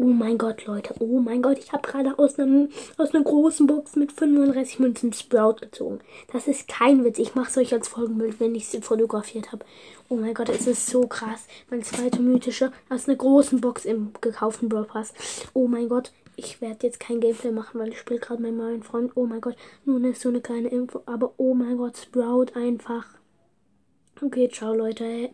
Oh mein Gott, Leute. Oh mein Gott. Ich habe gerade aus, einem, aus einer großen Box mit 35 Münzen Sprout gezogen. Das ist kein Witz. Ich mache es euch als Folgenbild, wenn ich es fotografiert habe. Oh mein Gott, es ist so krass. Mein zweiter mythischer aus einer großen Box im gekauften Brawl Pass. Oh mein Gott. Ich werde jetzt kein Gameplay machen, weil ich spiele gerade mit meinem Freund. Oh mein Gott. Nur ist so eine kleine Info. Aber oh mein Gott, Sprout einfach. Okay, ciao Leute.